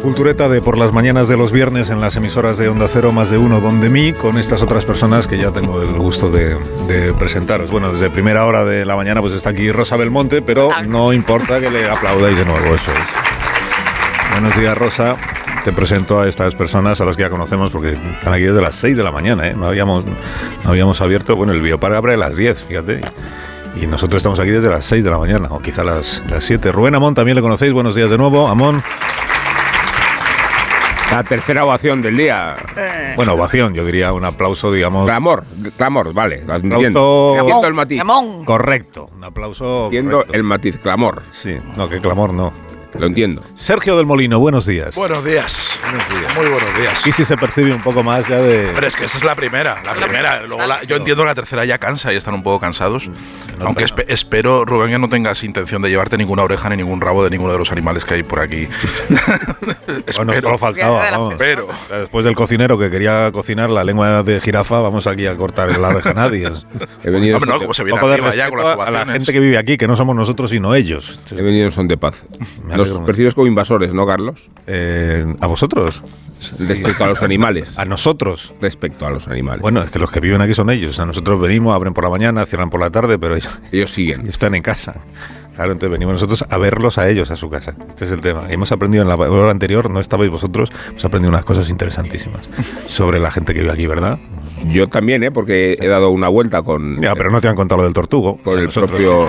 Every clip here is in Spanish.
Cultureta de por las mañanas de los viernes en las emisoras de Onda Cero más de uno, donde mí, con estas otras personas que ya tengo el gusto de, de presentaros. Bueno, desde primera hora de la mañana pues está aquí Rosa Belmonte, pero no importa que le aplaudáis de nuevo, eso es. Buenos días, Rosa. Te presento a estas personas a las que ya conocemos porque están aquí desde las 6 de la mañana, ¿eh? No habíamos, no habíamos abierto, bueno, el biopar abre a las 10, fíjate. Y nosotros estamos aquí desde las 6 de la mañana, o quizá las, las 7. Rubén Amón, también le conocéis. Buenos días de nuevo. Amón. La tercera ovación del día. Bueno, ovación, yo diría un aplauso, digamos. Clamor, clamor, vale. Aplauso Entiendo el matiz. correcto. Un aplauso. Entiendo correcto. el matiz, clamor. Sí, no, que clamor no. Lo entiendo. Sergio del Molino, buenos días. Buenos días. Muy buenos días. Y si se percibe un poco más ya de. Pero es que esa es la primera, la primera. Luego la- yo entiendo que la tercera ya cansa y están un poco cansados. Aunque espe- espero, Rubén, que no tengas intención de llevarte ninguna oreja ni ningún rabo de ninguno de los animales que hay por aquí. Bueno, solo faltaba. vamos. Pero, Después del cocinero que quería cocinar la lengua de jirafa, vamos aquí a cortar la oreja a nadie. He venido, hombre, no, como se viene arriba ya con las a la gente que vive aquí, que no somos nosotros sino ellos. he venido en son de paz. Me Los percibes como invasores, ¿no, Carlos? Eh, ¿A vosotros? Respecto a los animales. ¿A nosotros? Respecto a los animales. Bueno, es que los que viven aquí son ellos. A nosotros venimos, abren por la mañana, cierran por la tarde, pero ellos Ellos siguen. están en casa. Claro, entonces venimos nosotros a verlos a ellos, a su casa. Este es el tema. Hemos aprendido en la hora anterior, no estabais vosotros, hemos aprendido unas cosas interesantísimas sobre la gente que vive aquí, ¿verdad? Yo también, ¿eh? Porque he dado una vuelta con, Ya, pero no te han contado lo del tortugo. con el Nosotros- propio...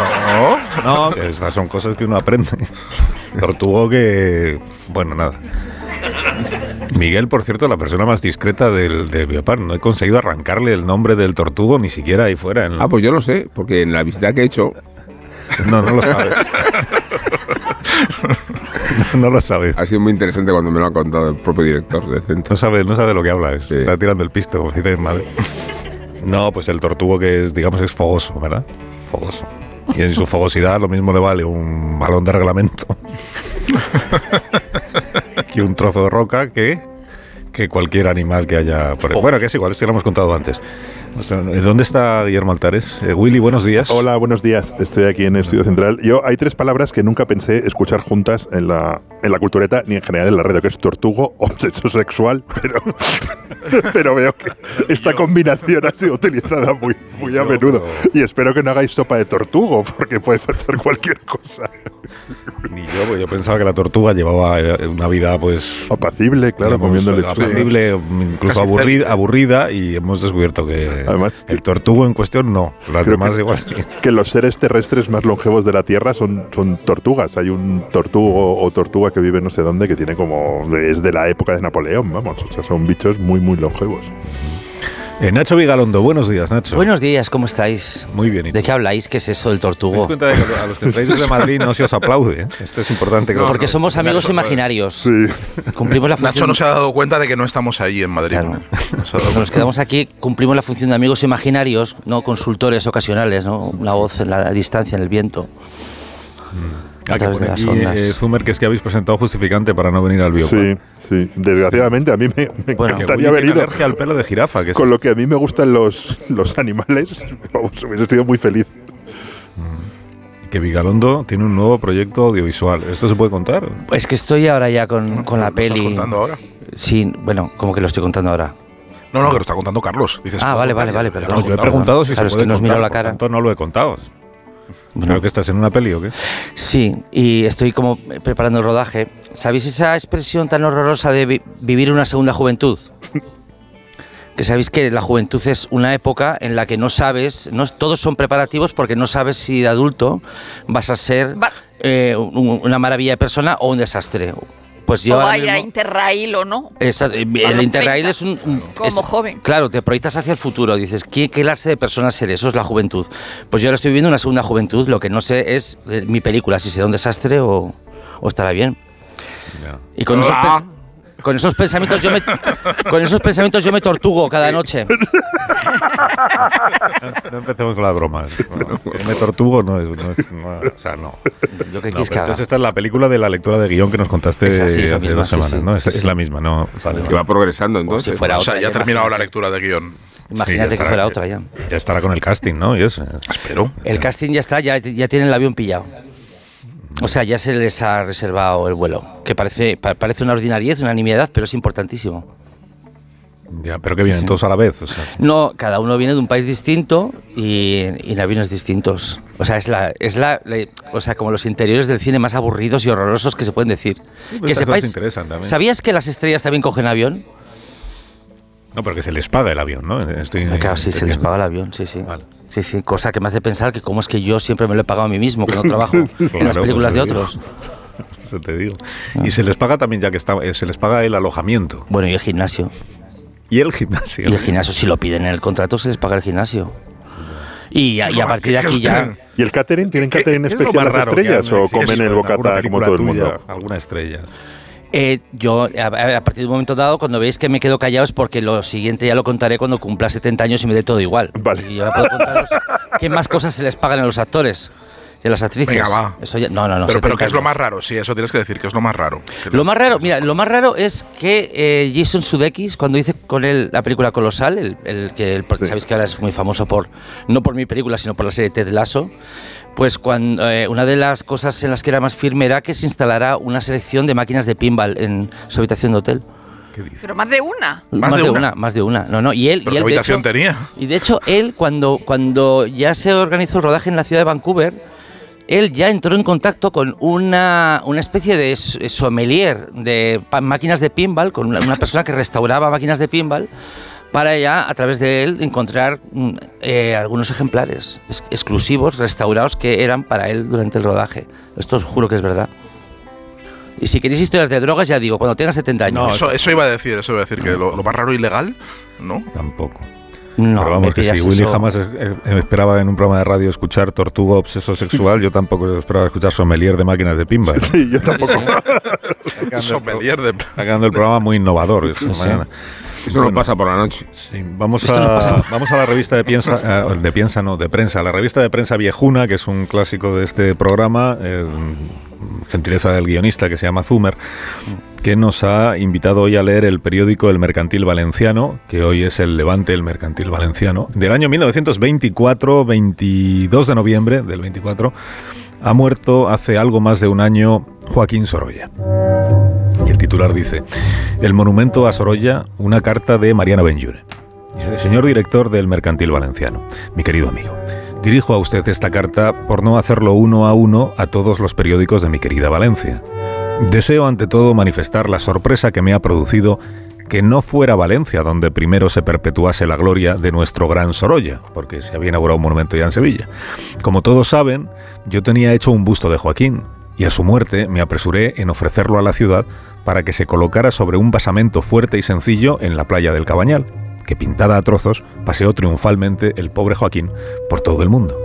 No, que estas son cosas que uno aprende. Tortugo que... Bueno, nada. Miguel, por cierto, la persona más discreta del de Biopar. No he conseguido arrancarle el nombre del tortugo ni siquiera ahí fuera. en- Ah, pues yo lo sé, porque en la visita que he hecho No, no lo sabes. no, no lo sabes. ha sido muy interesante cuando me lo ha contado el propio director del centro. No sabe, no sabe de lo que habla. es- Sí. Está tirando el pisto, como dice madre. No, pues el tortugo que es, digamos, es fogoso, ¿verdad? Fogoso. Y en su fogosidad lo mismo le vale un balón de reglamento que un trozo de roca que, que cualquier animal que haya por ahí. Bueno, que es igual, esto ya lo hemos contado antes. Sea, ¿Dónde está Guillermo Altares? Eh, Willy, buenos días. Hola, buenos días. Estoy aquí en el estudio central. Yo hay tres palabras que nunca pensé escuchar juntas en la, en la cultureta ni en general en la red, que es tortugo o sexo sexual, pero, pero veo que esta combinación ha sido utilizada muy, muy a menudo. Y espero que no hagáis sopa de tortugo, porque puede pasar cualquier cosa. Ni yo, pues yo pensaba que la tortuga llevaba eh, una vida, pues, Apacible, claro, comiendo lechuga. apacible, incluso aburrida, aburrida, y hemos descubierto que Además, el tortugo en cuestión no, las demás que- igual sí. que los seres terrestres más longevos de la Tierra son, son tortugas. Hay un tortugo o tortuga que vive no sé dónde que tiene como. es de la época de Napoleón, vamos. O sea, son bichos muy, muy longevos. Eh, Nacho Vigalondo, buenos días, Nacho. Buenos días, ¿cómo estáis? Muy bien. ¿y ¿De qué habláis? ¿Qué es eso del ¿Te das tortugo? cuenta de que a los que desde Madrid no se os aplaude? ¿eh? Esto es importante que lo Porque somos amigos Nacho, imaginarios. Sí. Cumplimos la función. Nacho no se ha dado cuenta de que no estamos ahí en Madrid. Claro. No nos cuenta. quedamos aquí, cumplimos la función de amigos imaginarios, no consultores ocasionales, ¿no? Una voz en la distancia, en el viento. Ah, a que través pone de las aquí, ondas. eh, Zumer, que es que habéis presentado justificante para no venir al biopar. Sí, sí. Desgraciadamente a mí me, me Bueno, encantaría haber ido. alergia al pelo de jirafa. Que es- Con lo que a mí me gustan los, los animales, vamos, hubiese sido muy feliz. que Vigalondo tiene un nuevo proyecto audiovisual. ¿Esto se puede contar? Es que estoy ahora ya con, con la ¿Lo estás peli. contando ahora? Sí, bueno, como que lo estoy contando ahora. No, no, que lo está contando Carlos. Dices, Ah, ¿puedo vale, vale, vale, lo perdón. No, yo he preguntado si Claro, se es que puede nos miró contar, la por cara. tanto no lo he contado. Bueno, Creo que estás en una peli o qué. Sí, y estoy como preparando el rodaje. ¿Sabéis esa expresión tan horrorosa de vi- vivir una segunda juventud? que sabéis que la juventud es una época en la que no sabes, no, todos son preparativos porque no sabes si de adulto vas a ser eh, un- una maravilla de persona o un desastre. Pues yo o vaya mismo- Interrail o no. Esa- eh, el Interrail 30, es un... un- como es- joven. Claro, te proyectas hacia el futuro, dices, ¿qué, qué clase de persona seré? Eso es la juventud. Pues yo ahora estoy viviendo una segunda juventud, lo que no sé es eh, mi película, si será un desastre o, o estará bien. Y con esos, Ah. Con esos pensamientos yo me con esos pensamientos yo me tortugo cada noche. No empecemos con las bromas. Que me tortugo no es. No es- no, o sea, no. Yo No, que haga. entonces esta es la película de la lectura de guion que nos contaste Esa sí, esa hace misma, dos sí, semanas, sí, ¿no? Es, sí, es sí. la misma, ¿no? Vale, Que va progresando entonces. si fuera O sea, otra, ya ha terminado la imagínate. lectura de guion. Imagínate que estará. fuera otra ya. Ya estará con el casting, ¿no? Y eso. Espero. El casting ya está, ya, ya tienen el avión pillado. O sea, ya se les ha reservado el vuelo. Que parece, pa- parece una ordinariedad, una nimiedad, pero es importantísimo. Ya, pero que vienen todos a la vez. o sea. No, cada uno viene de un país distinto y, y en aviones distintos. O sea, es la, es la, la- o sea, como los interiores del cine más aburridos y horrorosos que se pueden decir. pero que también. ¿Sabías que las estrellas también cogen avión? No, pero que se les paga el avión, ¿no? Estoy Ah, Claro, sí, se les paga el avión, sí, sí. Vale. Sí, sí, cosa que me hace pensar que cómo es que yo siempre me lo he pagado a mí mismo, que no trabajo en las Claro, películas pues de otros. Eso te digo. Y se les paga también, ya que está, eh, se les paga el alojamiento Bueno, y el gimnasio. y el gimnasio. Y el gimnasio, si lo piden en el contrato, se les paga el gimnasio. Y, a- y a partir de aquí ya... ¿Y el catering? ¿Tienen ¿Qué- catering especial las estrellas o comen en el bocata como todo el tuya, mundo? Alguna estrella. Eh, yo, a, a- partir de un momento dado, cuando veis que me quedo callado es porque lo siguiente ya lo contaré cuando cumpla 70 años y me dé todo igual. Vale. Y yo puedo contaros qué más cosas se les pagan a los actores y a las actrices. Venga, va. Eso ya- no, no, no. pero, pero 70 ¿qué es lo más raro? Sí, eso tienes que decir, que es lo más raro. Lo más raro, mira, lo más raro es que eh, Jason Sudeikis, cuando hice con él la película Colosal, el, el que el- Sí. sabéis que ahora es muy famoso por, no por mi película, sino por la serie Ted Lasso, pues cuando, eh, una de las cosas en las que era más firme era que se instalara una selección de máquinas de pinball en su habitación de hotel. ¿Qué dice? Pero más de una. ¿Más de una? más de una. No, no, y él, ¿Pero y él qué de habitación hecho- tenía? Y de hecho, él, cuando, cuando ya se organizó el rodaje en la ciudad de Vancouver, él ya entró en contacto con una, una especie de s- sommelier de máquinas de pinball, con una, una persona que restauraba máquinas de pinball, para ya, a través de él, encontrar mm, eh, algunos ejemplares ex- exclusivos, restaurados, que eran para él durante el rodaje. Esto os juro que es verdad. Y si queréis historias de drogas, ya digo, cuando tengas 70 años. Eso, eso iba a decir, eso iba a decir, que lo, lo más raro ilegal, ¿no? Tampoco. No, Pero vamos, que si Willy eso. jamás es- esperaba en un programa de radio escuchar Tortuga Obseso Sexual, yo tampoco esperaba escuchar Sommelier de máquinas de pinball. ¿no? Sí, yo tampoco. Quedando el Sommelier de... está quedando el programa muy innovador esta mañana. Eso no pasa por la noche. Sí, vamos, no a, pasa. vamos a la revista de piensa, eh, de piensa no, de prensa, la revista de prensa viejuna, que es un clásico de este programa, eh, gentileza del guionista que se llama Zumer, que nos ha invitado hoy a leer el periódico El Mercantil Valenciano, que hoy es el Levante El Mercantil Valenciano, del año 1924, 22 de noviembre del 24, ha muerto hace algo más de un año Joaquín Sorolla. Titular dice, el monumento a Sorolla, una carta de Mariano Benjure. Señor director del Mercantil Valenciano, mi querido amigo, dirijo a usted esta carta por no hacerlo uno a uno a todos los periódicos de mi querida Valencia. Deseo ante todo manifestar la sorpresa que me ha producido que no fuera Valencia donde primero se perpetuase la gloria de nuestro gran Sorolla, porque se había inaugurado un monumento ya en Sevilla. Como todos saben, yo tenía hecho un busto de Joaquín, y a su muerte me apresuré en ofrecerlo a la ciudad para que se colocara sobre un basamento fuerte y sencillo en la playa del Cabañal, que pintada a trozos paseó triunfalmente el pobre Joaquín por todo el mundo.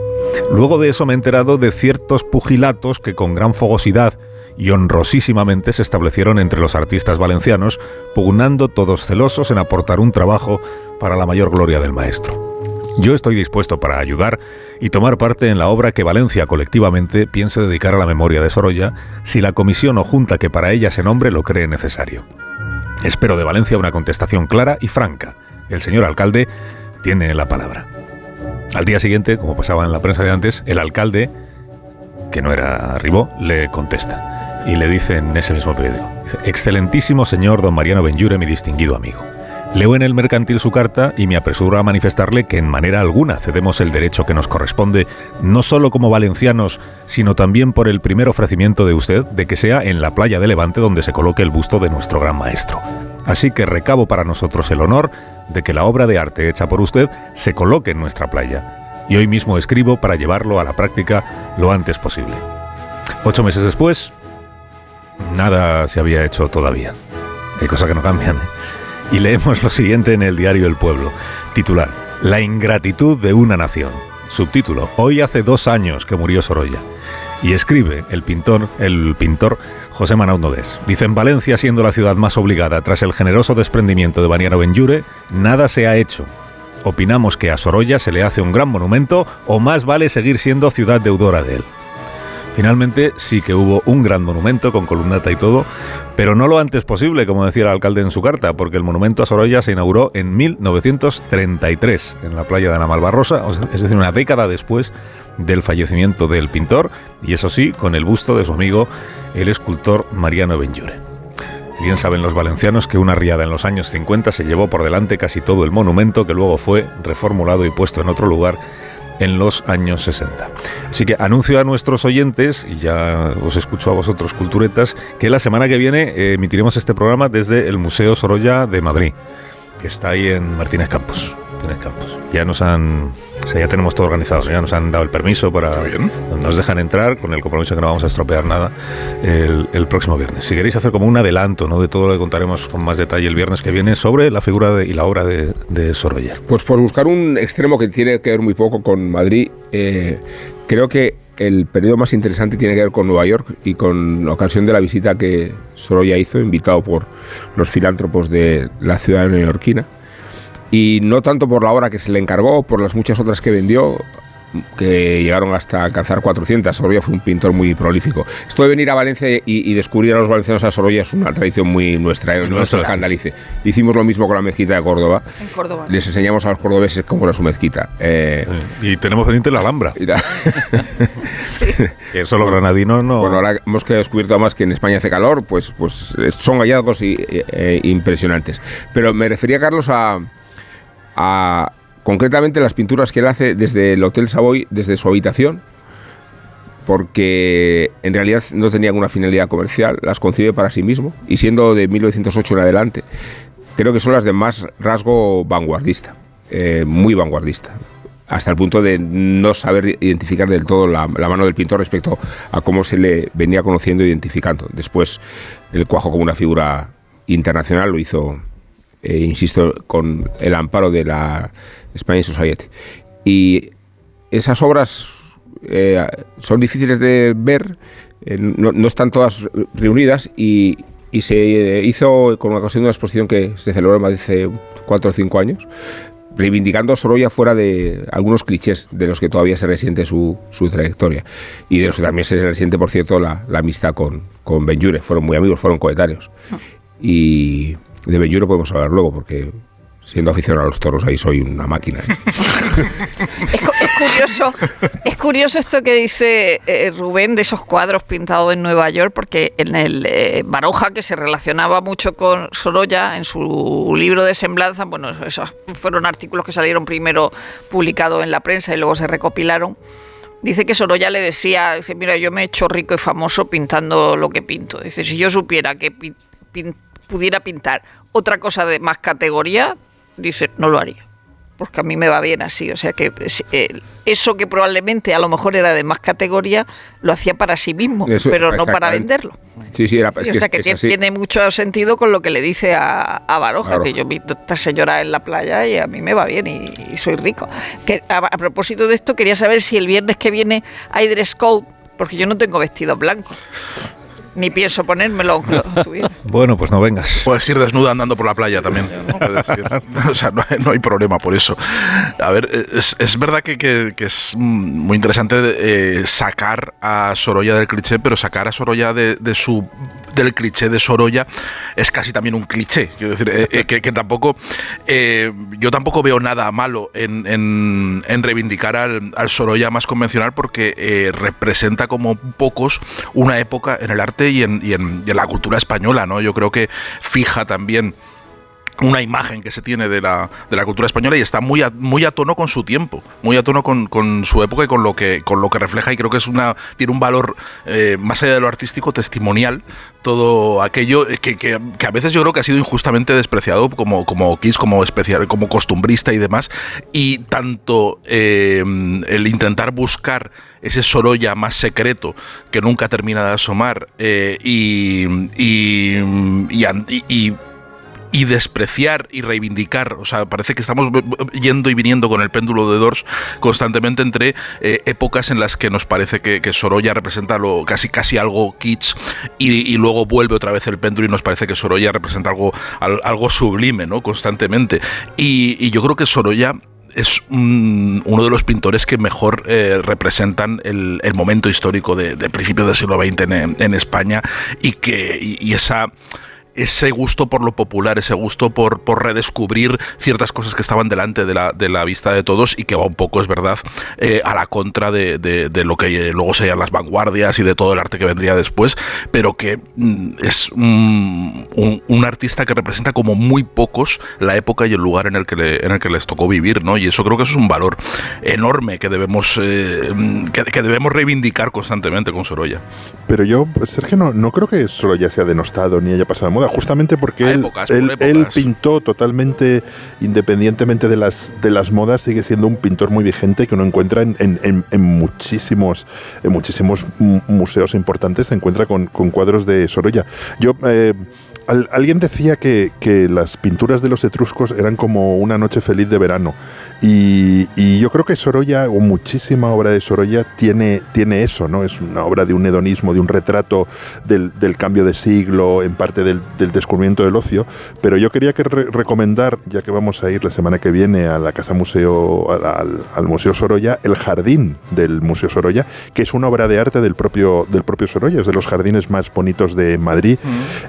Luego de eso me he enterado de ciertos pugilatos que con gran fogosidad y honrosísimamente se establecieron entre los artistas valencianos, pugnando todos celosos en aportar un trabajo para la mayor gloria del maestro. Yo estoy dispuesto para ayudar y tomar parte en la obra que Valencia colectivamente piense dedicar a la memoria de Sorolla, si la comisión o junta que para ella se nombre lo cree necesario. Espero de Valencia una contestación clara y franca. El señor alcalde tiene la palabra. Al día siguiente, como pasaba en la prensa de antes, el alcalde, que no era Ribó, le contesta y le dice en ese mismo periódico, excelentísimo señor don Mariano Benjure, mi distinguido amigo. Leo en el mercantil su carta y me apresuro a manifestarle que en manera alguna cedemos el derecho que nos corresponde, no solo como valencianos, sino también por el primer ofrecimiento de usted de que sea en la playa de Levante donde se coloque el busto de nuestro gran maestro. Así que recabo para nosotros el honor de que la obra de arte hecha por usted se coloque en nuestra playa. Y hoy mismo escribo para llevarlo a la práctica lo antes posible. Ocho meses después, nada se había hecho todavía. Hay cosas que no cambian. ¿eh? Y leemos lo siguiente en el diario El Pueblo. Titular, La ingratitud de una nación. Subtítulo, Hoy hace dos años que murió Sorolla. Y escribe el pintor, el pintor José Manaud Nodés. Dice, en Valencia, siendo la ciudad más obligada tras el generoso desprendimiento de Baniano Benjure, nada se ha hecho. Opinamos que a Sorolla se le hace un gran monumento o más vale seguir siendo ciudad deudora de él. Finalmente sí que hubo un gran monumento con columnata y todo, pero no lo antes posible, como decía el alcalde en su carta, porque el monumento a Sorolla se inauguró en 1933 en la playa de Namalbarrosa, es decir, una década después del fallecimiento del pintor, y eso sí, con el busto de su amigo, el escultor Mariano Benjure. Bien saben los valencianos que una riada en los años 50 se llevó por delante casi todo el monumento que luego fue reformulado y puesto en otro lugar en los años 60. Así que anuncio a nuestros oyentes, y ya os escucho a vosotros, culturetas, que la semana que viene eh, emitiremos este programa desde el Museo Sorolla de Madrid, que está ahí en Martínez Campos. Martínez Campos. Ya nos han o sea, ya tenemos todo organizado, ya nos han dado el permiso para... Nos dejan entrar con el compromiso que no vamos a estropear nada el, el, próximo viernes. Si queréis hacer como un adelanto ¿no? de todo lo que contaremos con más detalle el viernes que viene sobre la figura de, y la obra de, de Sorolla. Pues por buscar un extremo que tiene que ver muy poco con Madrid, eh, creo que el periodo más interesante tiene que ver con Nueva York y con la ocasión de la visita que Sorolla hizo, invitado por los filántropos de la ciudad neoyorquina y no tanto por la obra que se le encargó, por las muchas otras que vendió, que llegaron hasta alcanzar 400. Sorolla fue un pintor muy prolífico. Esto de venir a Valencia y, descubrir a los valencianos a Sorolla es una tradición muy nuestra, ¿eh? no se escandalice. Hicimos lo mismo con la mezquita de Córdoba. En Córdoba. Les enseñamos a los cordobeses cómo era su mezquita. Eh, y tenemos pendiente la Alhambra. eso los granadinos no... Bueno, ahora hemos descubierto además que en España hace calor, pues, pues son hallazgos y, eh, impresionantes. Pero me refería, Carlos, a concretamente las pinturas que él hace desde el Hotel Savoy, desde su habitación, porque en realidad no tenía una finalidad comercial, las concibe para sí mismo, y siendo de 1908 en adelante, creo que son las de más rasgo vanguardista, eh, muy vanguardista, hasta el punto de no saber identificar del todo la, la, mano del pintor respecto a cómo se le venía conociendo e identificando. Después el cuajo como una figura internacional lo hizo eh, insisto, con el amparo de la Spanish Society. Y esas obras eh, son difíciles de ver, eh, no, están todas reunidas y, se hizo con ocasión de una exposición que se celebró en Madrid hace cuatro o cinco años, reivindicando a Sorolla fuera de algunos clichés de los que todavía se resiente su, su trayectoria y de los que también se resiente, por cierto, la, la amistad con, con Benjure. Fueron muy amigos, fueron coetáneos. Ah. Y, de Belluro podemos hablar luego, porque siendo aficionado a los toros ahí soy una máquina. ¿eh? es, curioso, es curioso esto que dice eh, Rubén de esos cuadros pintados en Nueva York, porque en el eh, Baroja, que se relacionaba mucho con Sorolla, en su libro de semblanza, bueno, esos fueron artículos que salieron primero publicados en la prensa y luego se recopilaron. Dice que Sorolla le decía, dice, mira, yo me he hecho rico y famoso pintando lo que pinto. Dice, si yo supiera que pudiera pintar otra cosa de más categoría, dice, no lo haría. Porque a mí me va bien así. O sea que eh, eso que probablemente a lo mejor era de más categoría, lo hacía para sí mismo, pero no para venderlo. Sí, sí, era, o sea que tiene, mucho sentido con lo que le dice a, Baroja, que yo vi a esta señora en la playa y a mí me va bien y, soy rico. Que a, a, propósito de esto, quería saber si el viernes que viene hay dress code, porque yo no tengo vestido blanco ni pienso ponérmelo Bueno, pues no vengas. Puedes ir desnuda andando por la playa también. o sea, no, hay problema por eso. A ver, es, verdad que, es muy interesante eh, sacar a Sorolla del cliché, pero sacar a Sorolla de, su del cliché de Sorolla es casi también un cliché. Quiero decir, eh, eh, que, tampoco. yo tampoco veo nada malo en, reivindicar al, al, Sorolla más convencional porque representa como pocos una época en el arte y en, la cultura española, ¿no? Yo creo que fija también una imagen que se tiene de la, de la cultura española y está muy a, muy tono con su tiempo, muy a tono con, con su época y con lo que con lo que refleja. Y creo que es una tiene un valor eh, más allá de lo artístico testimonial todo aquello que, que- que a veces yo creo que ha sido injustamente despreciado como como Kiss como especial como costumbrista y demás. Y tanto eh, el intentar buscar ese Sorolla más secreto que nunca termina de asomar eh, y, y, y y- y despreciar y reivindicar. O sea, parece que estamos yendo y viniendo con el péndulo de Dors constantemente entre eh, épocas en las que nos parece que, que Sorolla representa lo, casi, casi algo kitsch y, luego vuelve otra vez el péndulo y nos parece que Sorolla representa algo, al- algo sublime, ¿no? Constantemente. Y, yo creo que Sorolla es un- uno de los pintores que mejor eh, representan el, momento histórico de, de principios del siglo XX en, España y que y esa ese gusto por lo popular, ese gusto por, por redescubrir ciertas cosas que estaban delante de la, de la vista de todos y que va un poco, es verdad, eh, a la contra de, de- lo que luego serían las vanguardias y de todo el arte que vendría después, pero que mm, es mm, un, un artista que representa como muy pocos la época y el lugar en el que, en el que les tocó vivir, ¿no? Y eso creo que eso es un valor enorme que debemos, eh, mm, que, debemos reivindicar constantemente con Sorolla. Pero yo, Sergio, no, no creo que solo ya sea denostado ni haya pasado de moda, justamente porque él, épocas, por él, épocas. él pintó totalmente, independientemente de las, de las modas, sigue siendo un pintor muy vigente que uno encuentra en, en- en- en muchísimos, en muchísimos mu- museos importantes, se encuentra con, con cuadros de Sorolla. Yo... eh, al- alguien decía que, que las pinturas de los etruscos eran como una noche feliz de verano. Y, y yo creo que Sorolla, o muchísima obra de Sorolla, tiene, tiene eso, ¿no? Es una obra de un hedonismo, de un retrato del, del cambio de siglo, en parte del, del descubrimiento del ocio. Pero yo quería que re- recomendar, ya que vamos a ir la semana que viene a la Casa Museo, al, al- al Museo Sorolla, el jardín del Museo Sorolla, que es una obra de arte del propio, del propio Sorolla, es de los jardines más bonitos de Madrid,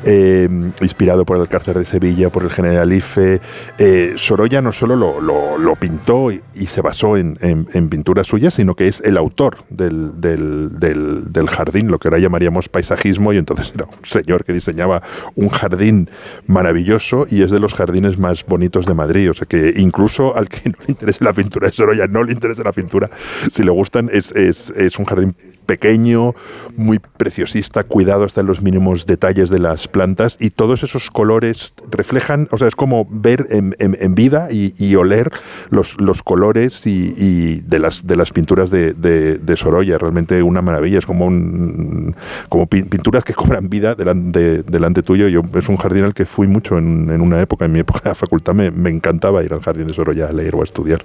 eh, inspirado por el cárcel de Sevilla, por el Generalife. Eh, Sorolla no solo lo, lo- pintó y, se basó en, en- en pinturas suyas, sino que es el autor del, del- del- jardín, lo que ahora llamaríamos paisajismo, y entonces era un señor que diseñaba un jardín maravilloso y es de los jardines más bonitos de Madrid. O sea que incluso al que no le interese la pintura de Sorolla, no le interesa la pintura, si le gustan, es- es un jardín pequeño, muy preciosista, cuidado hasta en los mínimos detalles de las plantas y todos esos colores reflejan, o sea, es como ver en, vida y, oler los, los colores y, de, las, de las pinturas de, Sorolla, realmente una maravilla, es como, un, como pin- pinturas que cobran vida delante, tuyo. Yo, es un jardín al que fui mucho en, en una época, en mi época de la facultad me, me encantaba ir al jardín de Sorolla a leer o a estudiar.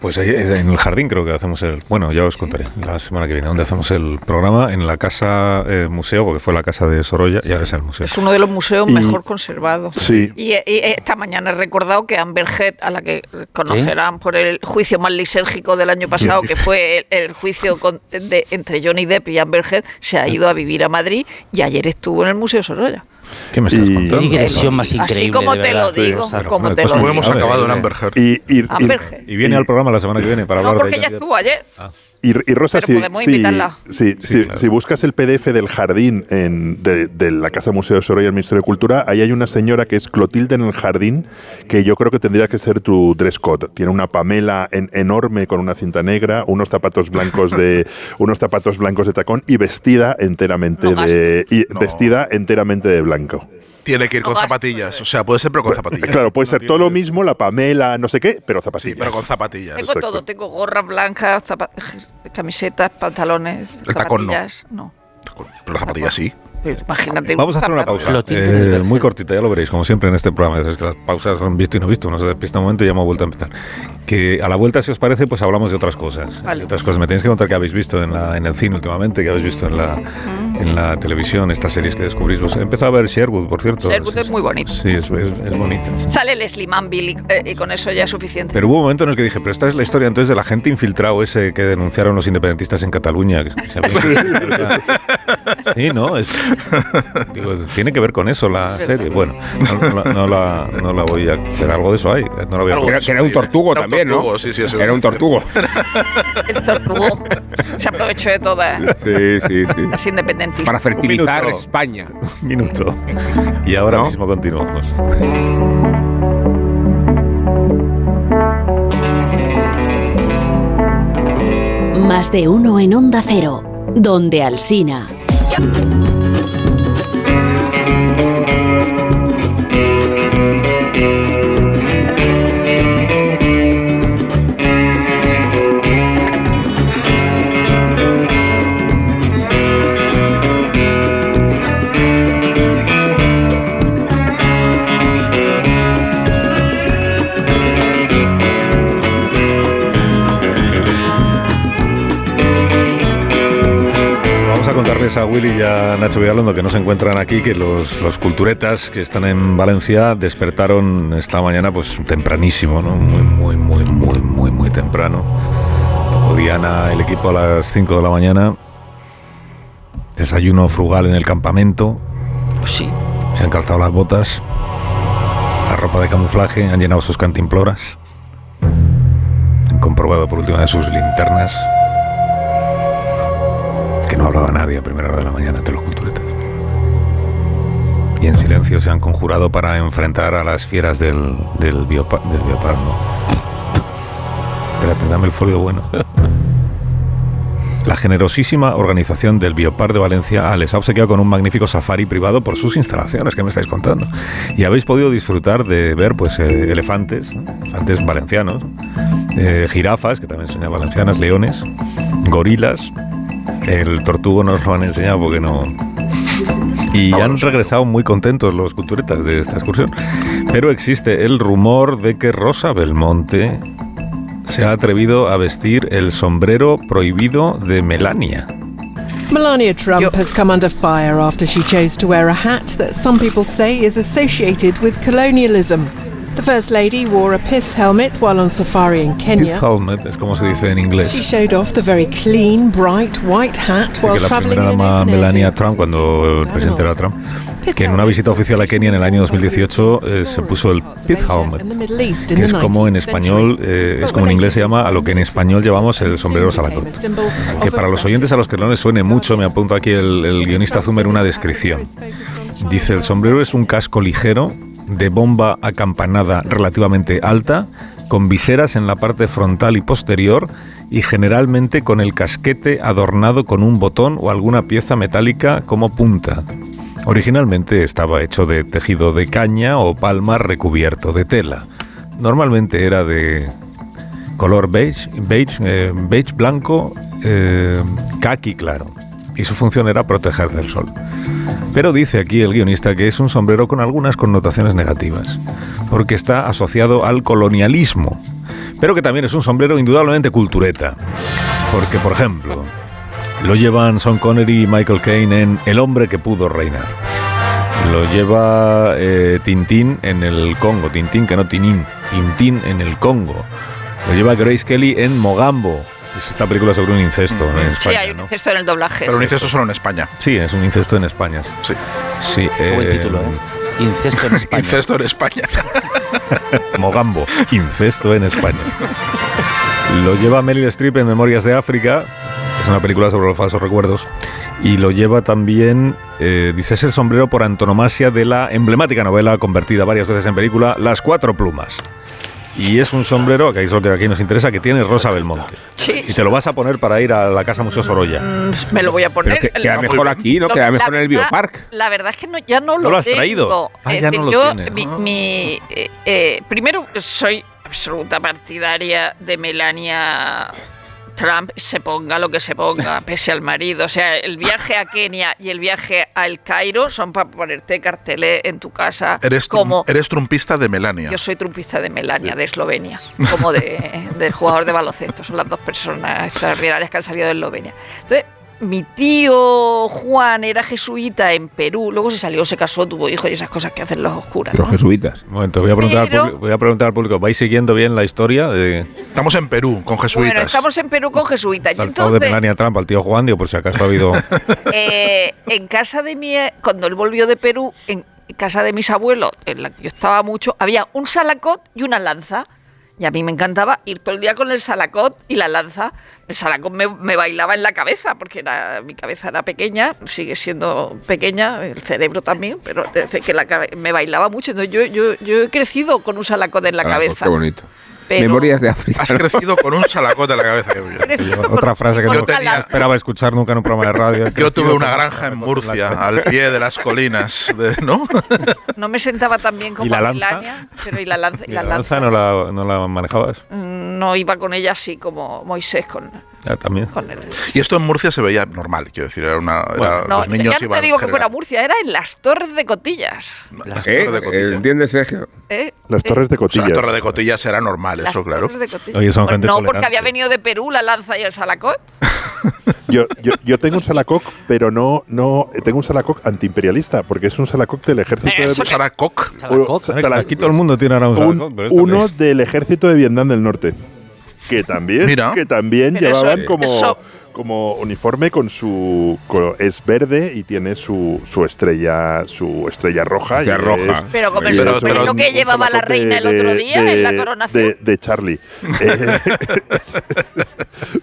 Pues ahí en el jardín creo que hacemos el... Bueno, ya os contaré la semana que viene, donde hacemos el programa en la casa eh, museo, porque fue la casa de Sorolla y ahora es el museo. Es uno de los museos Y- mejor conservados. Sí. Y, y esta mañana he recordado que Amber Heard, a la que conocerán por el juicio más lisérgico del año pasado, que fue el, el juicio con- de- entre Johnny Depp y Amber Heard, se ha ido a vivir a Madrid y ayer estuvo en el Museo Sorolla. ¿Qué me estás Y- contando? Qué digresión más Así increíble. como de te lo digo, sea, como te pues lo No Sí, digo. hemos acabado en Amber Heard. Y, y- y-. Y viene al programa la semana que viene para No, hablar porque de ya ella. estuvo ayer. Y, y Rosa, si, si- si- Sí, si- claro. si buscas el PDF del jardín en- de, de la Casa Museo Sorolla del Ministerio de Cultura, ahí hay una señora que es Clotilde en el jardín, que yo creo que tendría que ser tu dress code. Tiene una pamela en- enorme con una cinta negra, unos zapatos blancos de unos zapatos blancos de tacón y vestida enteramente No de y No. vestida enteramente de blanco. Tiene que ir con zapatillas. O sea, puede ser, pero con zapatillas. Claro, puede ser todo lo mismo, la pamela, no sé qué, pero Sí, zapatillas. pero con zapatillas. Tengo Exacto. todo, tengo gorras blancas, zapa- camisetas, pantalones, El tacón no. zapatillas. No. Pero zapatillas sí. Imagínate. Vamos a hacer una pausa. Eh, muy cortita, ya lo veréis, como siempre en este programa. Es que las pausas son visto y no visto. Uno se despista un momento y ya hemos vuelto a empezar. Que a la vuelta, si os parece, pues hablamos de otras cosas. Vale. De otras cosas. Me tenéis que contar qué habéis visto en, la- en el cine últimamente, qué habéis visto en la, en la televisión, estas series que descubrís. Vos- He empezado a ver Sherwood, por cierto. Sherwood es muy bonito. Sí, es, es, es bonita. Sale Leslie Manville y, eh, y con eso ya es suficiente. Pero hubo un momento en el que dije, pero esta es la historia entonces de la gente infiltrado ese que denunciaron los independentistas en Cataluña. que se había- Sí, no, es, digo, tiene que ver con eso la serie. Bueno, no, no la- no la, no la voy a. Pero algo de eso hay. No la voy a Que era, que era un tortugo Era un también, tortugo, ¿no? sí, sí, eso Era un tortugo. El tortugo se aprovechó de todas Sí, sí, sí. las independentistas. Para fertilizar minuto. España. Un minuto. Y ahora ¿No? mismo continuamos. Más de uno en Onda Cero, donde Alsina. Vamos a Willy y a Nacho Vigalondo que no se encuentran aquí, que los, los culturetas que están en Valencia despertaron esta mañana pues tempranísimo, ¿no? Muy, muy, muy, muy, muy, muy temprano. Tocó Diana el equipo a las 5 de la mañana. Desayuno frugal en el campamento. Pues sí. Se han calzado las botas, la ropa de camuflaje, han llenado sus cantimploras, han comprobado por última vez sus linternas, no hablaba nadie a primera hora de la mañana entre los culturetas. Y en silencio se han conjurado para enfrentar a las fieras del, del, biopa- del. Espérate, dame el folio bueno. La generosísima organización del Biopar de Valencia les ha obsequiado con un magnífico safari privado por sus instalaciones, que me estáis contando. Y habéis podido disfrutar de ver pues eh, elefantes, elefantes valencianos, eh, jirafas, que también son valencianas, leones, gorilas. El tortugo no os lo han enseñado porque no, y han regresado muy contentos los culturetas de esta excursión. Pero existe el rumor de que Rosa Belmonte se ha atrevido a vestir el sombrero prohibido de Melania. Melania Trump Yo- has come under fire after she chose to wear a hat that some people say is associated with colonialism. The First Lady wore a pith helmet while on safari in Kenya. Helmet es como se dice en She inglés. showed off the very clean, bright white hat Así while que la primera dama Melania. Trump, cuando el presidente era Trump, que en una visita oficial a Kenia en el año 2018 eh, se puso el pith helmet, que es como en español, eh, es como en inglés se llama a lo que en español llamamos el sombrero salacón. Que para los oyentes a los que no les suene mucho, me apunto aquí el, el guionista Zumer una descripción. Dice, el sombrero es un casco ligero, de bomba acampanada relativamente alta, con viseras en la parte frontal y posterior y generalmente con el casquete adornado con un botón o alguna pieza metálica como punta. Originalmente estaba hecho de tejido de caña o palma recubierto de tela. Normalmente era de color beige, beige, eh, beige blanco, eh, claro. Y su función era proteger del sol. Pero dice aquí el guionista que es un sombrero con algunas connotaciones negativas, porque está asociado al colonialismo, pero que también es un sombrero indudablemente cultureta, porque por ejemplo, lo llevan Sean Connery y Michael Caine en El hombre que pudo reinar. Lo lleva eh, Tintín en el Congo, Tintín que no Tinín, Tintín en el Congo. Lo lleva Grace Kelly en Mogambo. Es esta película sobre un incesto en Sí, España. hay un ¿no? incesto en el doblaje. Pero un sí. incesto solo en España. Sí, es un incesto en España. Sí. Sí, Buen eh, título, ¿eh? Incesto en España. Incesto en España. Mogambo, incesto en España. Lo lleva Meryl Streep en Memorias de África, es una película sobre los falsos recuerdos, y lo lleva también, eh, dice, es el sombrero por antonomasia de la emblemática novela convertida varias veces en película, Las Cuatro Plumas. Y es un sombrero, que es lo que aquí nos interesa, que tiene Rosa Belmonte. Sí. Y te lo vas a poner para ir a la Casa Museo Sorolla. Mm, Me lo voy a poner. Pero que, queda no, mejor bien. aquí, ¿no? Lo- Queda la mejor en el Biopark. La verdad es que no, ya no ¿No lo, lo has tengo. traído? Ah, ya decir, no lo yo, tienes. mi, mi, eh, eh, primero, soy absoluta partidaria de Melania Trump, se ponga lo que se ponga, pese al marido. O sea, el viaje a Kenia y el viaje al Cairo son para ponerte carteles en tu casa. Eres, trum- como eres trumpista de Melania. yo soy trumpista de Melania, de Eslovenia, como de, del jugador de baloncesto. Son las dos personas extraordinarias que han salido de Eslovenia. Entonces, mi tío Juan era jesuita en Perú, luego se salió, se casó, tuvo hijos y esas cosas que hacen los oscuras. Los ¿no? jesuitas. Un momento, voy a preguntar, al Pero- voy a preguntar al público, ¿vais siguiendo bien la historia de Estamos en Perú con jesuitas. Bueno, estamos en Perú con jesuitas. Y saltado de entonces, Melania Trump al tío Juan? Digo, por si acaso ha habido... eh, en casa de mi, cuando él volvió de Perú, en casa de mis abuelos, en la que yo estaba mucho, había un salacot y una lanza. Y a mí me encantaba ir todo el día con el salacot y la lanza. El salacot me, me bailaba en la cabeza, porque era, mi cabeza era pequeña, sigue siendo pequeña, el cerebro también, pero es que la me bailaba mucho. Entonces yo, yo, yo he crecido con un salacot en la Ah, pues cabeza. qué bonito. Pero- Memorias de África. Has crecido con un salacote en la cabeza. Otra frase que no esperaba escuchar nunca en un programa de radio. Yo tuve una granja en Murcia, al pie de las colinas, de- ¿no? No me sentaba tan bien como ¿Y la a lanza? Milania, pero y la lanza, y ¿Y la la lanza lanza no la, no la manejabas? mm, no iba con ella así como Moisés con, Ya, también. con él. Y esto en Murcia se veía normal, quiero decir, era una. era- Bueno, No, los niños ya no iban te digo que fuera Murcia, era en las Torres de Cotillas. Las ¿Eh? torres de. ¿Entiendes, Sergio? ¿eh? Las ¿Eh? torres de O sea, cotillas. la torre de cotillas era normal, Las eso, claro. Torres de Cotillas. Oye, son Pues gente No, porque había venido de Perú la lanza y el salacot. Yo, yo, yo tengo un salacoc, pero no, no tengo un salacoc antiimperialista, porque es un salacoc del ejército Eh, de eso Eso era cock. Salacot. Sa- sala- Aquí todo el mundo tiene ahora un, pero esto uno del ejército de Vietnam del Norte. Que también, Mira. que también Pero eso- llevaban como, eso- como uniforme con su con- es verde y tiene su, su estrella su estrella roja. Estrella y roja. es- Pero como el Pero- es pero- lo que llevaba la reina el otro día en la coronación. De, de Charlie. Eh,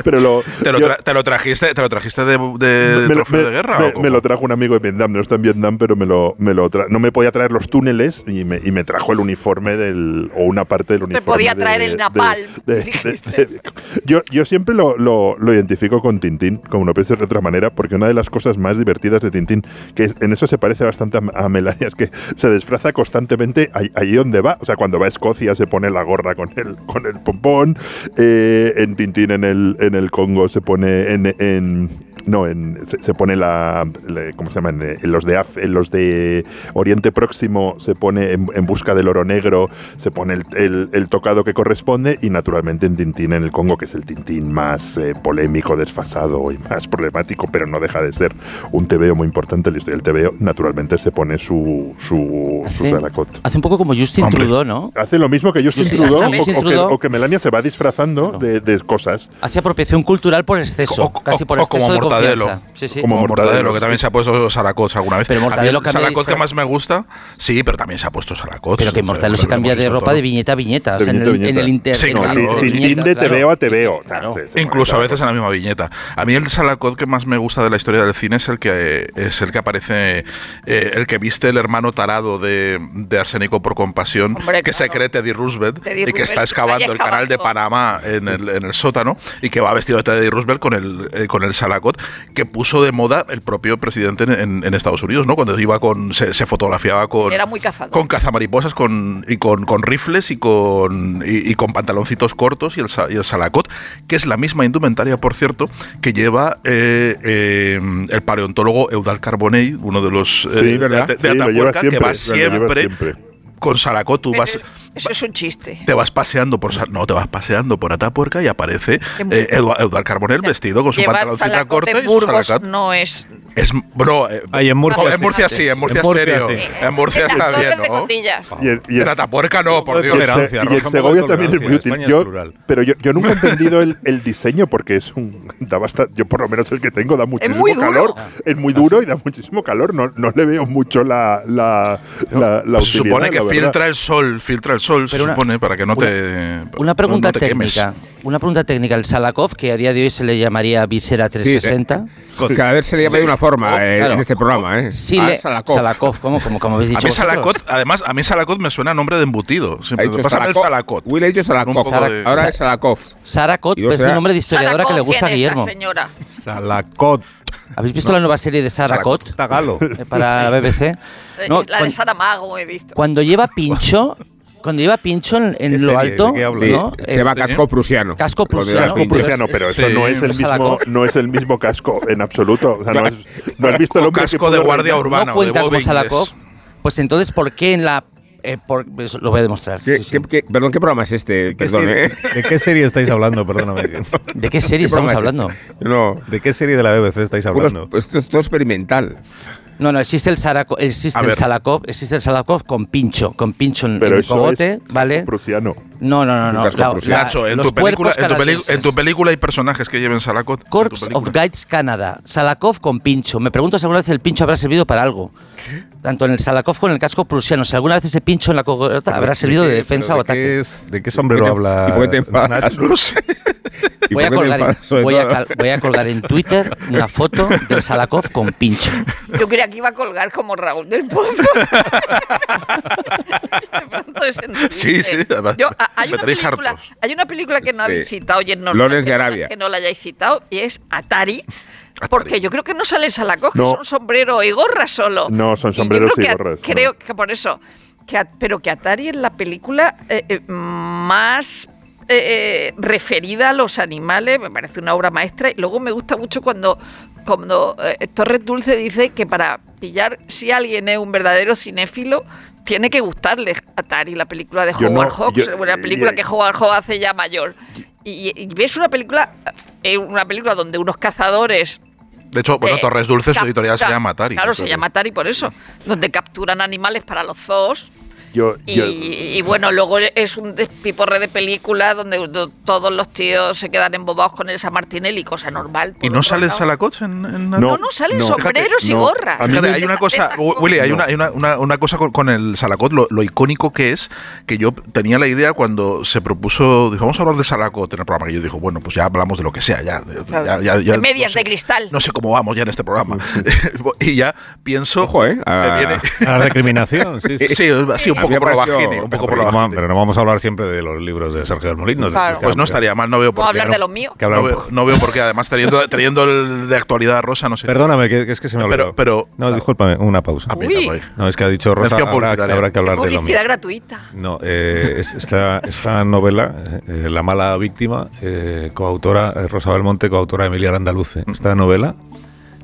pero lo, ¿Te lo, yo- tra- te lo trajiste, te lo trajiste de, de me, lo- trofeo me- de guerra? me- me lo trajo un amigo de Vietnam, no está en Vietnam, pero me lo, me lo tra- no me podía traer los túneles y me, y me trajo el uniforme del o una parte del uniforme. podía de- traer el de- napalm, de- de- de- de- yo, yo siempre lo, lo- lo identifico con Tintín, como no puede ser de otra manera, porque una de las cosas más divertidas de Tintín, que en eso se parece bastante a, Melania, es que se disfraza constantemente ahí donde va. O sea, cuando va a Escocia se pone la gorra con el, con el pompón, eh, en Tintín en el, en el Congo se pone en no, en, se, se pone la, la- ¿Cómo se llaman? Eh, En los, de, Af- en los de Oriente Próximo se pone en, en busca del oro negro, se pone el, el- el tocado que corresponde y naturalmente en Tintín en el Congo, que es el Tintín más eh, polémico, desfasado y más problemático, pero no deja de ser un TVO muy importante en la historia del TVO, naturalmente se pone su, su, su Hace, salacot. hace un poco como Justin Hombre. Trudeau, ¿no? Hace lo mismo que Justin Trudeau, o, o que, o que Melania se va disfrazando Claro. de, de cosas. Hace apropiación cultural por exceso, O- o- casi por o exceso como de Mortadelo. confianza. Sí, sí. Como Como Mortadelo, Mortadelo, que sí. también se ha puesto Salacots alguna vez. Pero Mortadelo el cambia que más me gusta, sí, pero también se ha puesto Salacots. Pero que O sea, Mortadelo se cambia de ropa de viñeta a viñeta. O De sea, en el, en el viñeta. inter. Sí, Tintín de claro. TVO a. Sí, sí, Incluso a veces en la misma viñeta. A mí el Salacot que más me gusta de la historia del cine es el que es el que aparece, eh, el que viste el hermano tarado de, de Arsénico por compasión, Hombre, que se cree Teddy Roosevelt Teddy y que Roosevelt, está excavando el canal de. Panamá en el, en el sótano y que va vestido de Teddy Roosevelt con el, eh, con el Salacot que puso de moda el propio presidente en, en- en Estados Unidos, ¿no? Cuando iba con, se, se fotografiaba con, Era muy cazador. con cazamariposas con, y con, con rifles y con, y, y con pantaloncitos cortos y el, sa- y el salacot, que es la misma indumentaria, por cierto, que lleva eh, eh, el paleontólogo Eudal Carbonell, uno de los eh, Sí, de, de Sí, lo lleva Atapuerca, que va siempre, lo lleva siempre, siempre. con salacot. Tú Pero vas, Eso es un chiste. te vas paseando por no te vas paseando por Atapuerca y aparece eh, Edu- Eudal Carbonell vestido con su pantaloncita corta en y su Burgos no es... Es, bro, eh, Ahí en Murcia. jo, en sí. Murcia sí, en Murcia, En Murcia serio. sí. En Murcia en está bien, ¿no? Y el- y En Atapuerca no, por Dios. Y de Segovia también es muy útil. Es Yo, pero yo, yo nunca he entendido el, el diseño porque es un da bastante, yo por lo menos el que tengo da muchísimo duro. calor, es muy duro y da muchísimo calor. No, no le veo mucho la la, la, la Pues se utilidad, supone que filtra el sol, filtra el sol, se Pero una- supone, para que no una- te. Una pregunta no te quemes. técnica. Una pregunta técnica. El Salakov, que a día de hoy se le llamaría visera 360. Cada vez se le llama de una forma eh, Claro. en este programa, ¿eh? Sí, Ah, le, Salakov. Salakov, ¿cómo, cómo, cómo habéis A dicho mí vosotros? Salacot, además, a mí Salacot me suena a nombre de embutido. Siempre dicho pásame el Salakov. Will ha dicho Salakov. De- Ahora es Salakov. Sarakot será- un nombre de historiadora que le gusta a ¿quién es Guillermo. señora? Salacot. ¿Habéis visto la nueva serie de Sarakot Tagalo. eh, para la BBC? No, la de cuan- Saramago he visto. cuando lleva pincho, cuando lleva pincho en, en ¿Qué lo alto. Sí, ¿no? se Eh, llama casco prusiano. Casco prusiano. pinchas. Prusiano, pero eso Sí, no es el es mismo no es el mismo casco en absoluto. O sea, no, es- no has visto el Con hombre que casco de guardia urbana. no cuenta Salakov, inglés. pues entonces ¿por qué en la eh, por- eso lo voy a demostrar. ¿Qué- sí, sí. qué- qué- perdón, ¿qué programa es este? ¿De qué, Perdón, serie, ¿eh? de qué serie estáis hablando? Perdóname. ¿De qué serie ¿Qué estamos programa hablando? es este? No, ¿De qué serie de la BBC estáis hablando? pues esto es todo experimental. No, no, existe el, Sarako- existe el. Salakov, existe el Salakov con pincho, con pincho en, Pero en el eso cogote, es ¿vale? prusiano. No, no, no, no. la- Nacho, en los tu, película, en, tu en tu película hay personajes que lleven Salakot. en tu Corps of Guides Canada, Salakov con pincho. Me pregunto si alguna vez el pincho habrá servido para algo. Tanto en el Salakov como en el casco prusiano. Si alguna vez ese pincho en la cogota habrá servido de qué- defensa o ¿de ataque. qué es- ¿De qué sombrero ¿Y habla? qué? Nacho? No sé. ¿Y Voy a, colgar, enfadas, sobre voy, a todo? cal- voy a colgar en Twitter una foto del Salakov con pincho. Yo creía que iba a colgar como Raúl del Pozo. De. Sí, sí, además, Yo, a- hay, una película, hay una película que no Sí. habéis citado y es normal Lawrence que, de no la- Arabia. que no la hayáis citado y es Atari. Porque yo creo que no sale Salakov, que No. son sombrero y gorra solo. No, son Y yo sombreros creo y que a- gorras, no. Creo que por eso. Que pero que Atari es la película eh, eh, más eh, eh, referida a los animales, me parece una obra maestra. Y luego me gusta mucho cuando, cuando eh, Torres Dulce dice que para pillar si alguien es un verdadero cinéfilo, tiene que gustarle Atari, la película de Yo no- Howard Hawks, yo- una película que Howard Hawks hace ya mayor. Y, y ves una película, eh, una película donde unos cazadores De hecho, bueno, eh, Torres Dulce, su editorial se llama Atari. Claro, se llama Atari por eso. Donde capturan animales para los zoos. Yo, Y, yo- y bueno, luego es un despiporre de película donde do- todos los tíos se quedan embobados con Elsa Martinelli, cosa normal. ¿Y no sale. Salakot en, en No, no, salen no. sombreros y no. gorras. A mí Fíjate, me- hay una cosa, Willy, hay, No. una, hay una, una- una cosa con, con el Salakot, lo, lo icónico que es, que yo tenía la idea cuando se propuso, dijo, vamos a hablar de Salakot en el programa, que yo dijo, bueno, pues ya hablamos de lo que sea, ya. ya, ya- ya- De medias no sé- de cristal. No sé cómo vamos ya en este programa. y ya pienso... Ojo, ¿eh? viene- A la recriminación, sí, sí. sí, sí, un poco por lo pareció- bajini, un poco por pero, lo no, bajini. pero no vamos a hablar siempre de los libros de Sergio del Molino. Claro. Pues no estaría mal, no veo por qué. hablar de los míos. Que hablar No veo, poco. no veo por qué, además teniendo, teniendo el de actualidad rosa, no sé. Perdóname, que, que es que se me ha Pero- olvidado. pero- no, discúlpame, una pausa. Ah, Uy. No, es que ha dicho Rosa, habrá, habrá que hablar de lo mío. Publicidad gratuita. No, eh, es- esta, esta novela, eh, La mala víctima, eh, coautora eh, Rosa Belmonte, coautora Emilia Landaluce. Esta novela,